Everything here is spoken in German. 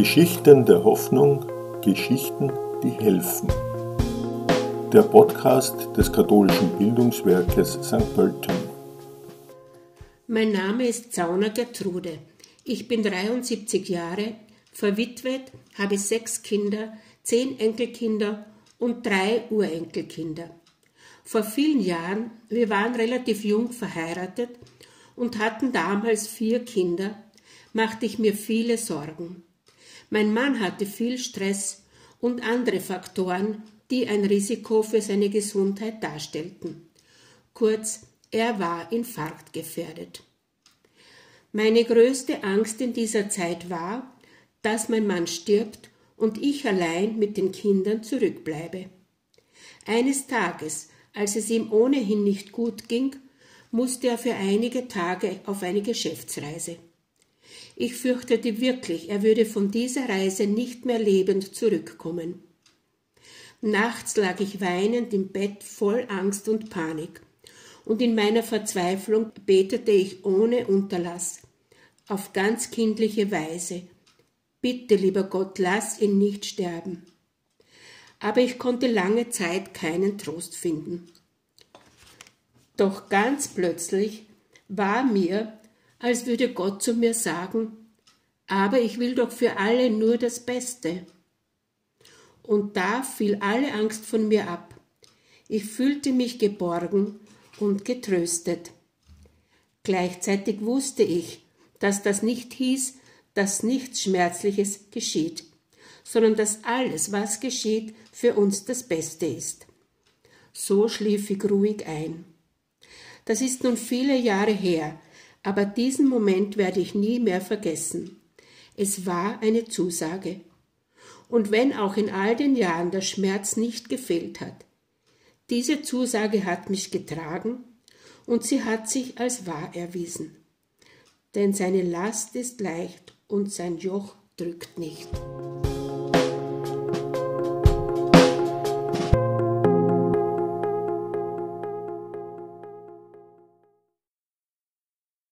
Geschichten der Hoffnung, Geschichten, die helfen. Der Podcast des katholischen Bildungswerkes St. Pölten. Mein Name ist Zauner Gertrude. Ich bin 73 Jahre, verwitwet, habe sechs Kinder, zehn Enkelkinder und drei Urenkelkinder. Vor vielen Jahren, wir waren relativ jung verheiratet und hatten damals vier Kinder, machte ich mir viele Sorgen. Mein Mann hatte viel Stress und andere Faktoren, die ein Risiko für seine Gesundheit darstellten. Kurz, er war infarktgefährdet. Meine größte Angst in dieser Zeit war, dass mein Mann stirbt und ich allein mit den Kindern zurückbleibe. Eines Tages, als es ihm ohnehin nicht gut ging, musste er für einige Tage auf eine Geschäftsreise. Ich fürchtete wirklich, er würde von dieser Reise nicht mehr lebend zurückkommen. Nachts lag ich weinend im Bett voll Angst und Panik, und in meiner Verzweiflung betete ich ohne Unterlass, auf ganz kindliche Weise, Bitte, lieber Gott, lass ihn nicht sterben. Aber ich konnte lange Zeit keinen Trost finden. Doch ganz plötzlich war mir als würde Gott zu mir sagen, aber ich will doch für alle nur das Beste. Und da fiel alle Angst von mir ab. Ich fühlte mich geborgen und getröstet. Gleichzeitig wusste ich, dass das nicht hieß, dass nichts Schmerzliches geschieht, sondern dass alles, was geschieht, für uns das Beste ist. So schlief ich ruhig ein. Das ist nun viele Jahre her, aber diesen Moment werde ich nie mehr vergessen. Es war eine Zusage. Und wenn auch in all den Jahren der Schmerz nicht gefehlt hat, diese Zusage hat mich getragen und sie hat sich als wahr erwiesen. Denn seine Last ist leicht und sein Joch drückt nicht.